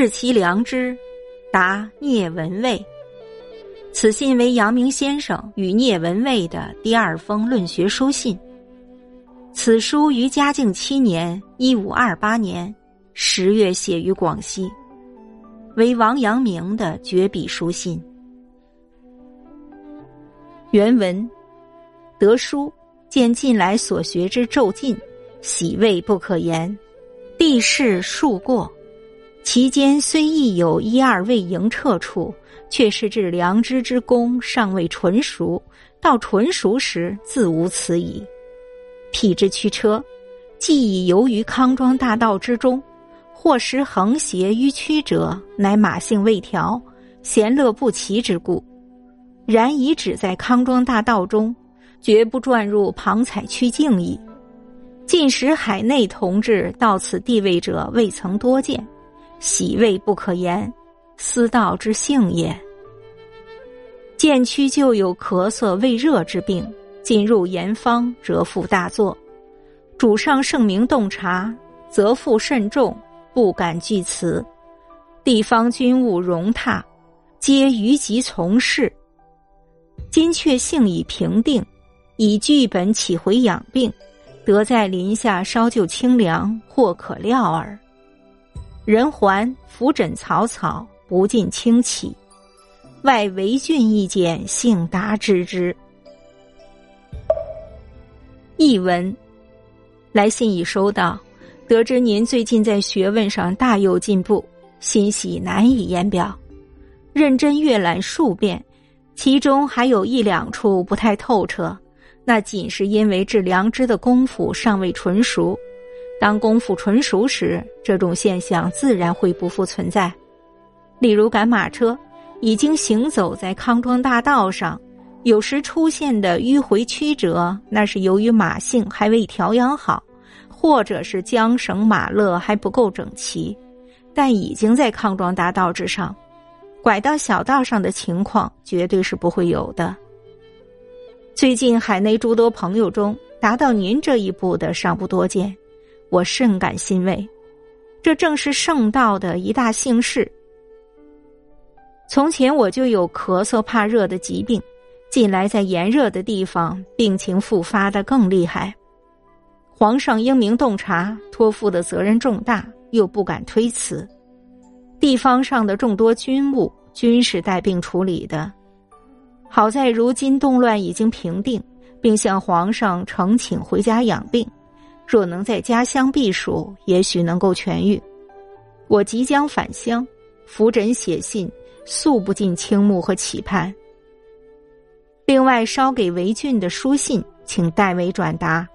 治其良知，答聂文蔚。此信为阳明先生与聂文蔚的第二封论学书信。此书于嘉靖七年（一五二八年）十月写于广西，为王阳明的绝笔书信。原文：得书，见近来所学之骤进，喜味不可言。地势数过，其间虽亦有一二未营彻处，却是治良知之功尚未纯熟。到纯熟时，自无此矣。匹之驱车，既已游于康庄大道之中，或时横斜迂曲者，乃马性未调，闲乐不齐之故。然已止在康庄大道中，绝不转入庞采曲径矣。近时海内同志到此地位者，未曾多见，喜味不可言，思道之性也。见区就有咳嗽胃热之病。进入严方，则复大作；主上圣明洞察，则复甚重，不敢拒辞。地方军务容榻，皆于及从事。今却幸已平定，以剧本起回养病，得在林下稍就清凉，或可料耳。人还扶枕草草，不尽清起。外为俊一见，幸达知之。译文：来信已收到，得知您最近在学问上大有进步，欣喜难以言表。认真阅览数遍，其中还有一两处不太透彻，那仅是因为治良知的功夫尚未纯熟。当功夫纯熟时，这种现象自然会不复存在。例如赶马车，已经行走在康庄大道上。有时出现的迂回曲折，那是由于马性还未调养好，或者是缰绳马勒还不够整齐，但已经在康庄大道之上，拐到小道上的情况绝对是不会有的。最近海内诸多朋友中，达到您这一步的尚不多见，我甚感欣慰。这正是圣道的一大幸事。从前我就有咳嗽怕热的疾病。近来在炎热的地方，病情复发的更厉害。皇上英明洞察，托付的责任重大，又不敢推辞。地方上的众多军务，均是带病处理的。好在如今动乱已经平定，并向皇上呈请回家养病。若能在家乡避暑，也许能够痊愈。我即将返乡，扶诊写信，诉不尽倾慕和期盼。另外，捎给韦俊的书信，请代为转达。